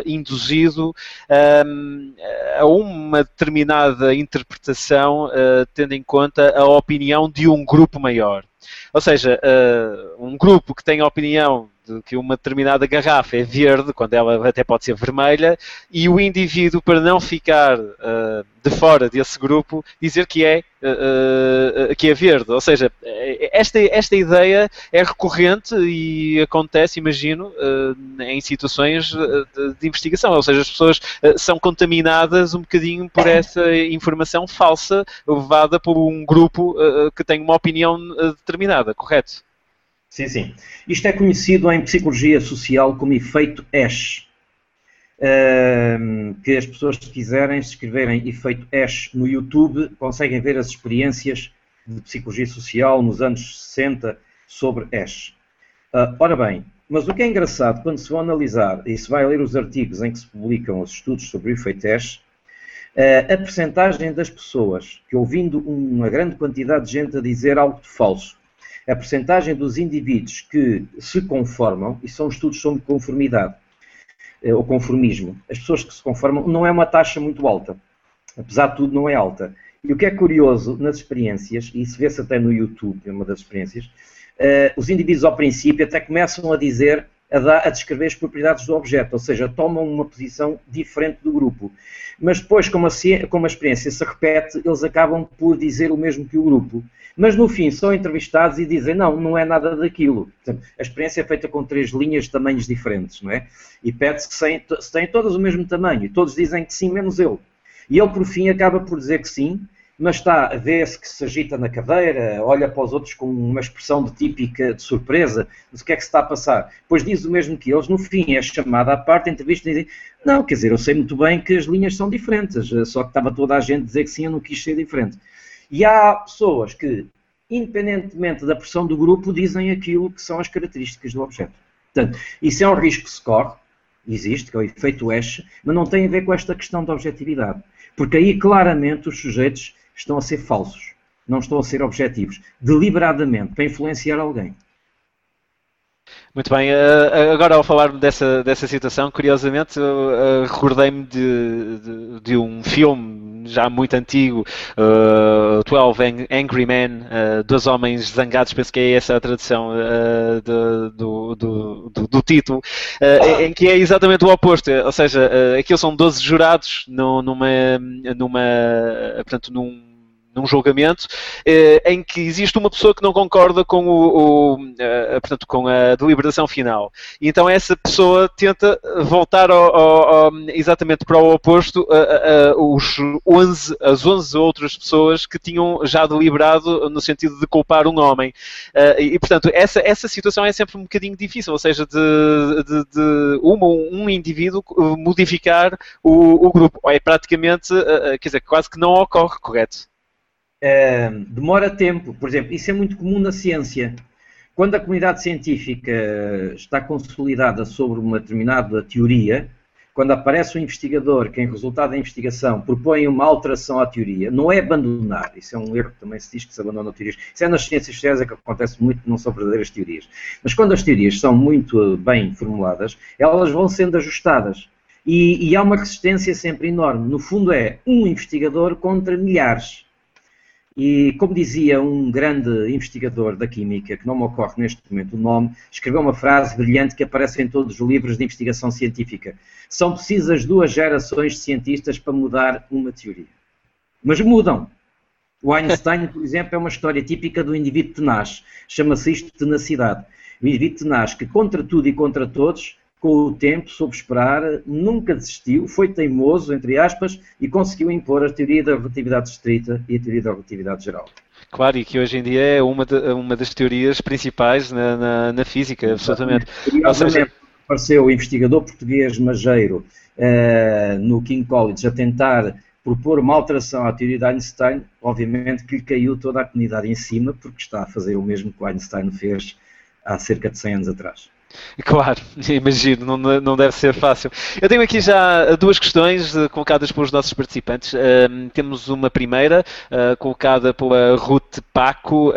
induzido a uma determinada interpretação, tendo em conta a opinião opinião de um grupo maior. Ou seja, uh, um grupo que tem a opinião que uma determinada garrafa é verde, quando ela até pode ser vermelha, e o indivíduo, para não ficar uh, de fora desse grupo, dizer que é, uh, uh, que é verde. Ou seja, esta, esta ideia é recorrente e acontece, imagino, em situações de, de, investigação. Ou seja, as pessoas são contaminadas um bocadinho por (laughs) essa informação falsa levada por um grupo que tem uma opinião determinada, correto? Sim, sim. Isto é conhecido em psicologia social como efeito Ash. Uh, que as pessoas, se quiserem, se escreverem efeito Ash no YouTube, conseguem ver as experiências de psicologia social nos anos 60 sobre Ash. Uh, ora bem, mas o que é engraçado, quando se vão analisar e se vai ler os artigos em que se publicam os estudos sobre o efeito Ash, uh, a percentagem das pessoas que, ouvindo uma grande quantidade de gente a dizer algo de falso, a percentagem dos indivíduos que se conformam, e são estudos sobre conformidade, eh, ou conformismo, as pessoas que se conformam, não é uma taxa muito alta. Apesar de tudo, não é alta. E o que é curioso nas experiências, e isso vê-se até no YouTube, é uma das experiências, uh, os indivíduos ao princípio até começam a dizer, a, dar, a descrever as propriedades do objeto, ou seja, tomam uma posição diferente do grupo. Mas depois, como a, como a experiência se repete, eles acabam por dizer o mesmo que o grupo mas no fim são entrevistados e dizem não, não é nada daquilo. Portanto, a experiência é feita com três linhas de tamanhos diferentes, não é? E pede-se que se têm todas o mesmo tamanho, e todos dizem que sim, menos ele. E ele, por fim, acaba por dizer que sim, mas está a ver-se que se agita na cadeira, olha para os outros com uma expressão de típica de surpresa, o que é que se está a passar? Pois diz o mesmo que eles, no fim é chamada à parte, entrevista e não, quer dizer, eu sei muito bem que as linhas são diferentes, só que estava toda a gente a dizer que sim, eu não quis ser diferente. E há pessoas que, independentemente da pressão do grupo, dizem aquilo que são as características do objeto. Portanto, isso é um risco que se corre, existe, que é o efeito Ash, mas não tem a ver com esta questão da objetividade. Porque aí claramente os sujeitos estão a ser falsos, não estão a ser objetivos, deliberadamente, para influenciar alguém. Muito bem, uh, agora ao falar dessa, dessa situação, curiosamente, uh, recordei-me de, de, de, um filme já muito antigo, uh, 12 Angry Men, uh, Dois Homens Zangados, penso que é essa a tradução uh, do, do, do, do, título, em que é exatamente o oposto, ou seja, uh, aquilo são 12 jurados numa, numa, portanto, num num julgamento eh, em que existe uma pessoa que não concorda com, o, o eh, portanto, com a deliberação final. E então essa pessoa tenta voltar ao, ao, exatamente para o oposto a, a, os 11, as 11 outras pessoas que tinham já deliberado no sentido de culpar um homem. Eh, e, portanto, essa, essa situação é sempre um bocadinho difícil, ou seja, de, de, de uma, um indivíduo modificar o, o grupo. É praticamente, quer dizer, quase que não ocorre, correto? Uh, demora tempo. Por exemplo, isso é muito comum na ciência. Quando a comunidade científica está consolidada sobre uma determinada teoria, quando aparece um investigador que, em resultado da investigação, propõe uma alteração à teoria, não é abandonar, isso é um erro que também se diz que se abandona teorias. Isso é nas ciências sociais é que acontece muito, não são verdadeiras teorias. Mas quando as teorias são muito bem formuladas, elas vão sendo ajustadas. E, e há uma resistência sempre enorme. No fundo, é um investigador contra milhares. E, como dizia um grande investigador da química, que não me ocorre neste momento o nome, escreveu uma frase brilhante que aparece em todos os livros de investigação científica. São precisas duas gerações de cientistas para mudar uma teoria. Mas mudam. O Einstein, por exemplo, é uma história típica do indivíduo tenaz. Chama-se isto tenacidade. O indivíduo tenaz que, contra tudo e contra todos, com o tempo, soube esperar, nunca desistiu, foi teimoso, entre aspas, e conseguiu impor a teoria da relatividade estrita e a teoria da relatividade geral. Claro, e que hoje em dia é uma, de, uma das teorias principais na, na, na física, absolutamente. Seja, apareceu o investigador português Mageiro uh, no King College a tentar propor uma alteração à teoria de Einstein, obviamente que lhe caiu toda a comunidade em cima, porque está a fazer o mesmo que o Einstein fez há cerca de 100 anos atrás. (laughs) Claro, imagino, não, não deve ser fácil. Eu tenho aqui já duas questões uh, colocadas pelos nossos participantes. Uh, temos uma primeira, uh, colocada pela Ruth Paco.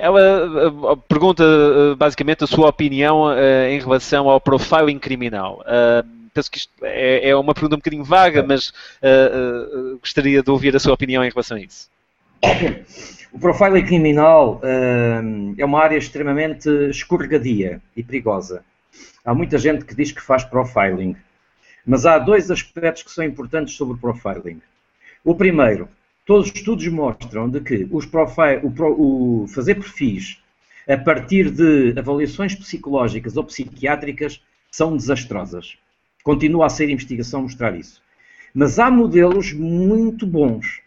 ela pergunta basicamente a sua opinião em relação ao profiling criminal penso que isto é, é, uma pergunta um bocadinho vaga, mas uh, uh, gostaria de ouvir a sua opinião em relação a isso. (coughs) O profiling criminal uh, é uma área extremamente escorregadia e perigosa. Há muita gente que diz que faz profiling, mas há dois aspectos que são importantes sobre o profiling. O primeiro, todos os estudos mostram de que o, o fazer perfis a partir de avaliações psicológicas ou psiquiátricas são desastrosas. Continua a ser investigação mostrar isso. Mas há modelos muito bons,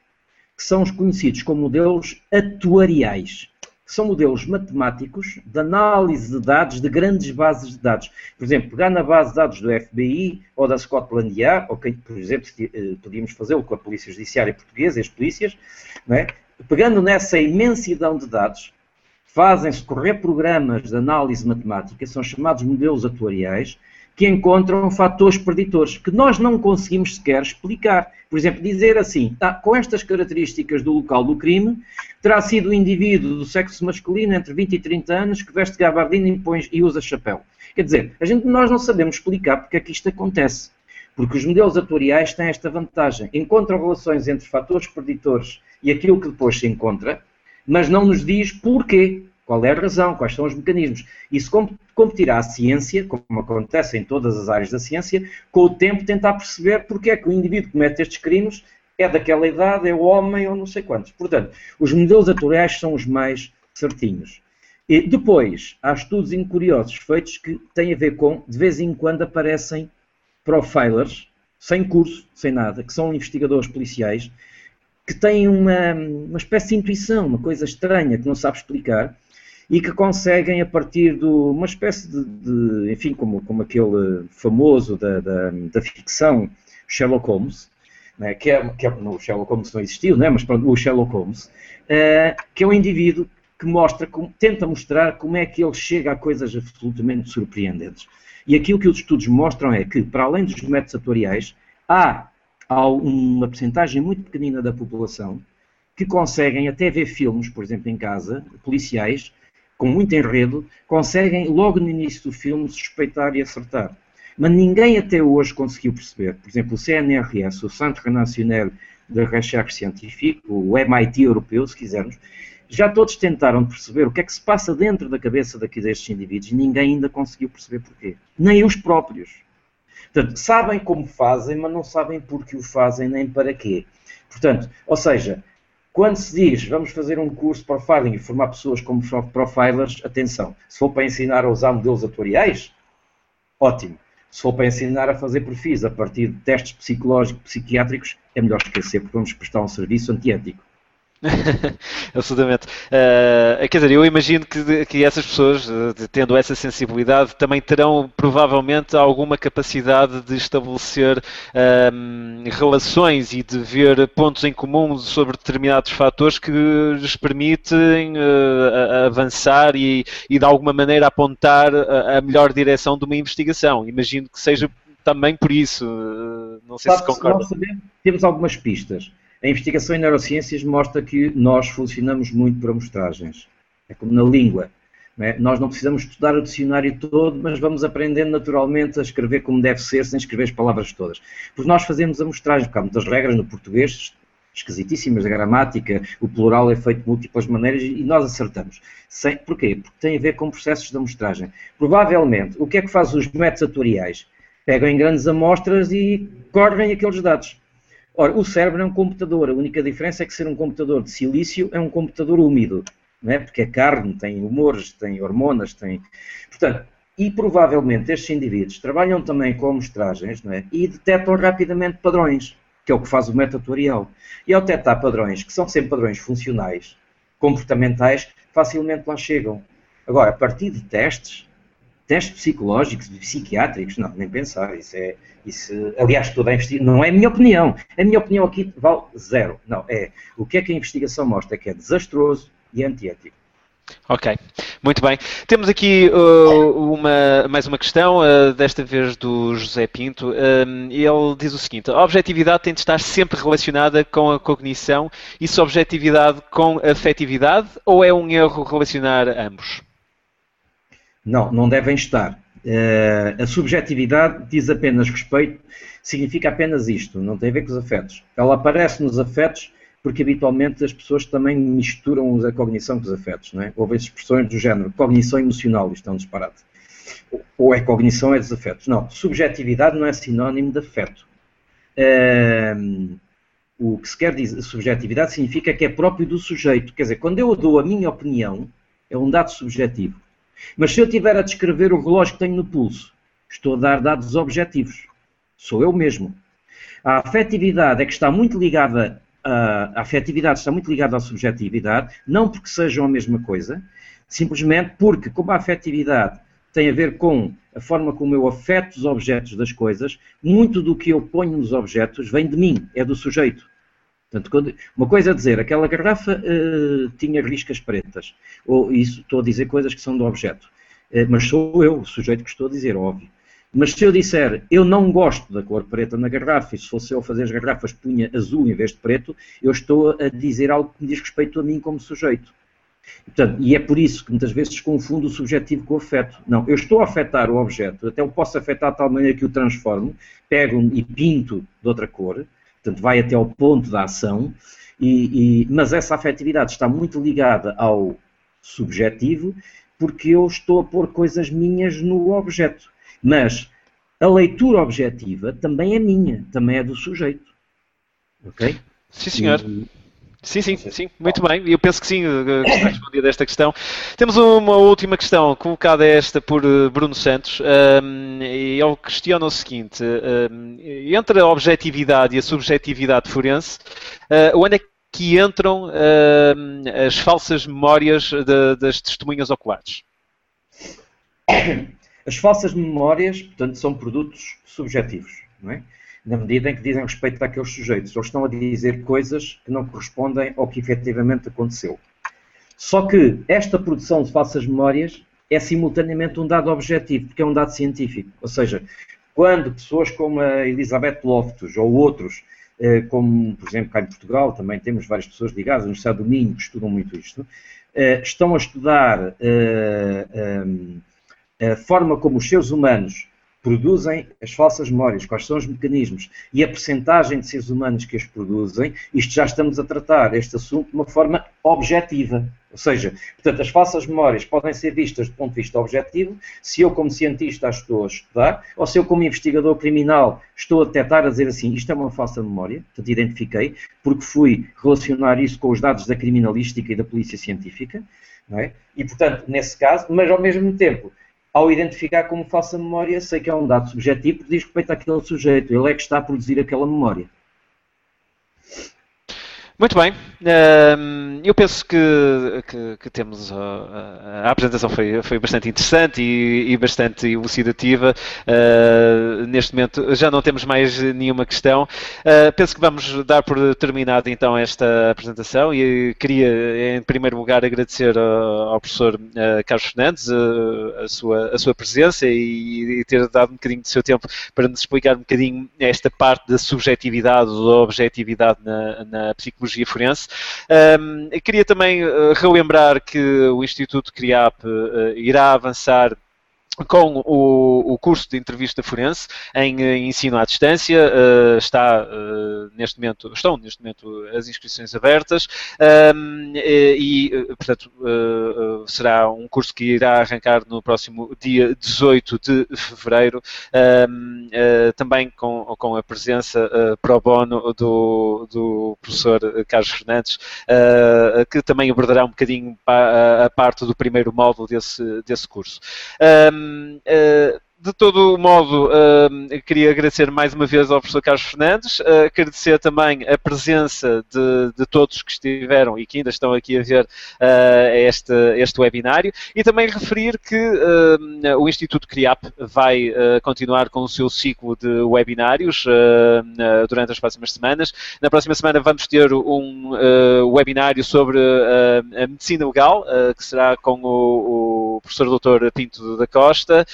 que são os conhecidos como modelos atuariais, são modelos matemáticos de análise de dados de grandes bases de dados. Por exemplo, pegar na base de dados do FBI ou da Scotland Yard, ou que, por exemplo, eh, podíamos fazê-lo com a Polícia Judiciária Portuguesa as polícias, é? pegando nessa imensidão de dados, fazem-se correr programas de análise matemática, são chamados modelos atuariais, que encontram fatores preditores que nós não conseguimos sequer explicar. Por exemplo, dizer assim, tá, com estas características do local do crime, terá sido um indivíduo do sexo masculino entre 20 e 30 anos que veste gabardina e, põe, e usa chapéu. Quer dizer, a gente, nós não sabemos explicar porque é que isto acontece. Porque os modelos atuariais têm esta vantagem. Encontram relações entre fatores preditores e aquilo que depois se encontra, mas não nos diz porquê. Qual é a razão? Quais são os mecanismos? Isso competirá a ciência, como acontece em todas as áreas da ciência, com o tempo tentar perceber porque é que o indivíduo comete estes crimes é daquela idade, é o homem ou não sei quantos. Portanto, os modelos atuariais são os mais certinhos. E depois, há estudos incuriosos feitos que têm a ver com, de vez em quando aparecem profilers, sem curso, sem nada, que são investigadores policiais, que têm uma, uma espécie de intuição, uma coisa estranha que não sabe explicar, e que conseguem, a partir de uma espécie de, de enfim, como, como aquele famoso da, da, da ficção Sherlock Holmes, né, que, é, que é, no Sherlock Holmes não existiu, né, mas pronto, o Sherlock Holmes, uh, que é um indivíduo que mostra, tenta mostrar como é que ele chega a coisas absolutamente surpreendentes. E aquilo que os estudos mostram é que, para além dos métodos atoriais, há, há uma porcentagem muito pequenina da população que conseguem até ver filmes, por exemplo, em casa, policiais, com muito enredo, conseguem logo no início do filme suspeitar e acertar. Mas ninguém até hoje conseguiu perceber. Por exemplo, o CNRS, o Centre National de Recherche Científique, o MIT europeu, se quisermos, já todos tentaram perceber o que é que se passa dentro da cabeça daqui destes indivíduos e ninguém ainda conseguiu perceber porquê. Nem os próprios. Portanto, sabem como fazem, mas não sabem por que o fazem nem para quê. Portanto, ou seja, quando se diz vamos fazer um curso de profiling e formar pessoas como profilers, atenção, se for para ensinar a usar modelos atuariais, ótimo. Se for para ensinar a fazer perfis a partir de testes psicológicos, psiquiátricos, é melhor esquecer, porque vamos prestar um serviço antiético. (laughs) Absolutamente. Uh, quer dizer, eu imagino que, que essas pessoas, eh, tendo essa sensibilidade, também terão provavelmente alguma capacidade de estabelecer uh, relações e de ver pontos em comum sobre determinados fatores que lhes permitem uh, avançar e, e, de alguma maneira, apontar a, a, melhor direção de uma investigação. Imagino que seja também por isso. não sei Sabe, se concorda. Sabemos, temos algumas pistas. A investigação em neurociências mostra que nós funcionamos muito por amostragens. É como na língua. Não é? Nós não precisamos estudar o dicionário todo, mas vamos aprendendo naturalmente a escrever como deve ser, sem escrever as palavras todas. Porque nós fazemos amostragens, porque há muitas regras no português, esquisitíssimas, da gramática, o plural é feito de múltiplas maneiras e nós acertamos. Sem, porquê? Porque tem a ver com processos de amostragem. Provavelmente, o que é que faz os métodos atoriais? Pegam em grandes amostras e correm aqueles dados. Ora, o cérebro é um computador, a única diferença é que ser um computador de silício é um computador úmido, não é? porque é carne, tem humores, tem hormonas, tem. Portanto, E provavelmente estes indivíduos trabalham também com amostragens não é? e detectam rapidamente padrões, que é o que faz o metatorial. E ao detectar padrões, que são sempre padrões funcionais, comportamentais, facilmente lá chegam. Agora, a partir de testes, testes psicológicos, psiquiátricos, não, nem pensar. Isso é, isso, aliás, toda a investigação, não é a minha opinião. A minha opinião aqui vale zero. Não, é o que é que a investigação mostra que é desastroso e antiético. Ok, muito bem. Temos aqui uh, uma, mais uma questão, uh, desta vez do José Pinto. Um, ele diz o seguinte: a objetividade tem de estar sempre relacionada com a cognição e se objetividade com afetividade ou é um erro relacionar ambos? Não, não devem estar. Uh, a subjetividade diz apenas respeito, significa apenas isto, não tem a ver com os afetos. Ela aparece nos afetos porque habitualmente as pessoas também misturam a cognição com os afetos, não é? Houve expressões do género cognição emocional, isto é um disparate. Ou é cognição é desafetos. Não, subjetividade não é sinónimo de afeto. Um, o que se quer dizer subjetividade significa que é próprio do sujeito. Quer dizer, quando eu dou a minha opinião, é um dado subjetivo. Mas se eu tiver a descrever o relógio que tenho no pulso, estou a dar dados objetivos. Sou eu mesmo. A afetividade é que está muito ligada a afetividade está muito ligada à subjetividade, não porque sejam a mesma coisa, simplesmente porque, como a afetividade tem a ver com a forma como eu afeto os objetos das coisas, muito do que eu ponho nos objetos vem de mim, é do sujeito. Portanto, quando, uma coisa é dizer, aquela garrafa uh, tinha riscas pretas, ou isso estou a dizer coisas que são do objeto, uh, mas sou eu, o sujeito que estou a dizer, óbvio. Mas se eu disser, eu não gosto da cor preta na garrafa, e se fosse eu fazer as garrafas punha azul em vez de preto, eu estou a dizer algo que me diz respeito a mim como sujeito. Portanto, e é por isso que muitas vezes confundo o subjetivo com o afeto. Não, eu estou a afetar o objeto, até eu posso afetar de tal maneira que o transformo, pego e pinto de outra cor, portanto vai até ao ponto da ação, e, e, mas essa afetividade está muito ligada ao subjetivo, porque eu estou a pôr coisas minhas no objeto. Mas a leitura objetiva também é minha, também é do sujeito. Ok? Sim, senhor. E... Sim, sim, sim, muito bem. Eu penso que sim, que está respondida esta questão. Temos uma última questão colocada esta por eh, Bruno Santos um, e ele questiona o seguinte: um, entre a objetividade e a subjetividade forense, uh, onde é que entram uh, as falsas memórias de, das testemunhas oculares? As falsas memórias, portanto, são produtos subjetivos, não é? Na medida em que dizem respeito àqueles sujeitos. Eles estão a dizer coisas que não correspondem ao que efetivamente aconteceu. Só que esta produção de falsas memórias é simultaneamente um dado objetivo, porque é um dado científico. Ou seja, quando pessoas como a Elizabeth Loftus ou outros, eh, como por exemplo cá em Portugal, também temos várias pessoas ligadas, no Estado do Minho, que estudam muito isto, eh, estão a estudar eh, a forma como os seres humanos produzem as falsas memórias, quais são os mecanismos e a percentagem de seres humanos que as produzem, isto já estamos a tratar este assunto de uma forma objetiva. Ou seja, portanto, as falsas memórias podem ser vistas do ponto de vista objetivo, se eu, como cientista, as estou a estudar, ou se eu, como investigador criminal, estou a detectar, a dizer assim, isto é uma falsa memória, portanto, identifiquei, porque fui relacionar isso com os dados da criminalística e da polícia científica, é? E, portanto, nesse caso, mas ao mesmo tempo, ao identificar como falsa memória, sei que é um dado subjetivo porque diz respeito àquele sujeito, ele é que está a produzir aquela memória. Muito bem, eu penso que, que, que temos a, a, apresentação foi, foi bastante interessante e, e bastante elucidativa. Uh, neste momento já não temos mais nenhuma questão. Uh, penso que vamos dar por terminada então esta apresentação e queria em primeiro lugar agradecer ao, professor uh, Carlos Fernandes a, sua, a sua presença e, e, ter dado um bocadinho do seu tempo para nos explicar um bocadinho esta parte da subjetividade ou da objetividade na, na psicologia Tecnologia Forense. Um, queria também uh, relembrar que o Instituto CRIAP uh, irá avançar com o, o, curso de entrevista forense em, em ensino à distância, uh, está uh, neste momento, estão neste momento as inscrições abertas um, e, portanto, uh, será um curso que irá arrancar no próximo dia 18 de fevereiro, um, também com, com a presença pro bono do, do professor Carlos Fernandes, que também abordará um bocadinho a, a parte do primeiro módulo desse, desse curso. Um, Uh, de todo modo, uh, queria agradecer mais uma vez ao professor Carlos Fernandes, uh, agradecer também a presença de, de, todos que estiveram e que ainda estão aqui a ver uh, este, este webinário e também referir que o Instituto CRIAP vai continuar com o seu ciclo de webinários durante as próximas semanas. Na próxima semana vamos ter um webinário sobre a medicina legal, que será com o, o professor Dr. Pinto da Costa.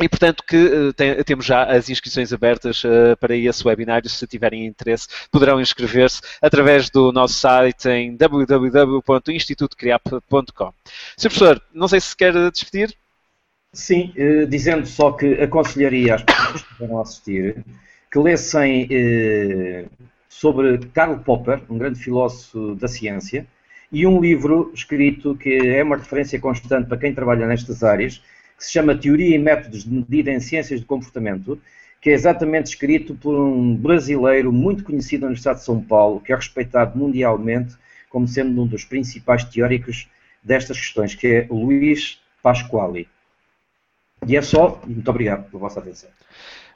E, portanto, que uh, tem, temos já as inscrições abertas uh, para esse webinário. Se tiverem interesse, poderão inscrever-se através do nosso site em www.institutocreap.com. Sr. Professor, não sei se quer despedir. Sim, uh, dizendo só que aconselharia às pessoas que vão assistir que lessem sobre Karl Popper, um grande filósofo da ciência, e um livro escrito que é uma referência constante para quem trabalha nestas áreas, que se chama Teoria e Métodos de Medida em Ciências de Comportamento, que é exatamente escrito por um brasileiro muito conhecido na Universidade de São Paulo, que é respeitado mundialmente como sendo um dos principais teóricos destas questões, que é Luís Pasquale. E é só, muito obrigado pela vossa atenção.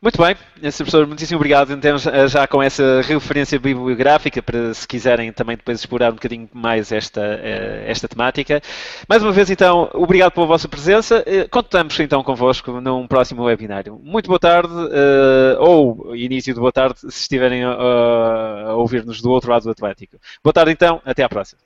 Muito bem, Sr. Professor, muitíssimo obrigado. Eh, já com essa referência bibliográfica para, se quiserem, também depois explorar um bocadinho mais esta, eh, esta temática. Mais uma vez, então, obrigado pela vossa presença. Eh, contamos, então, convosco num próximo webinário. Muito boa tarde, ou início de boa tarde, se estiverem a ouvir-nos do outro lado do Atlético. Boa tarde, então. Até à próxima.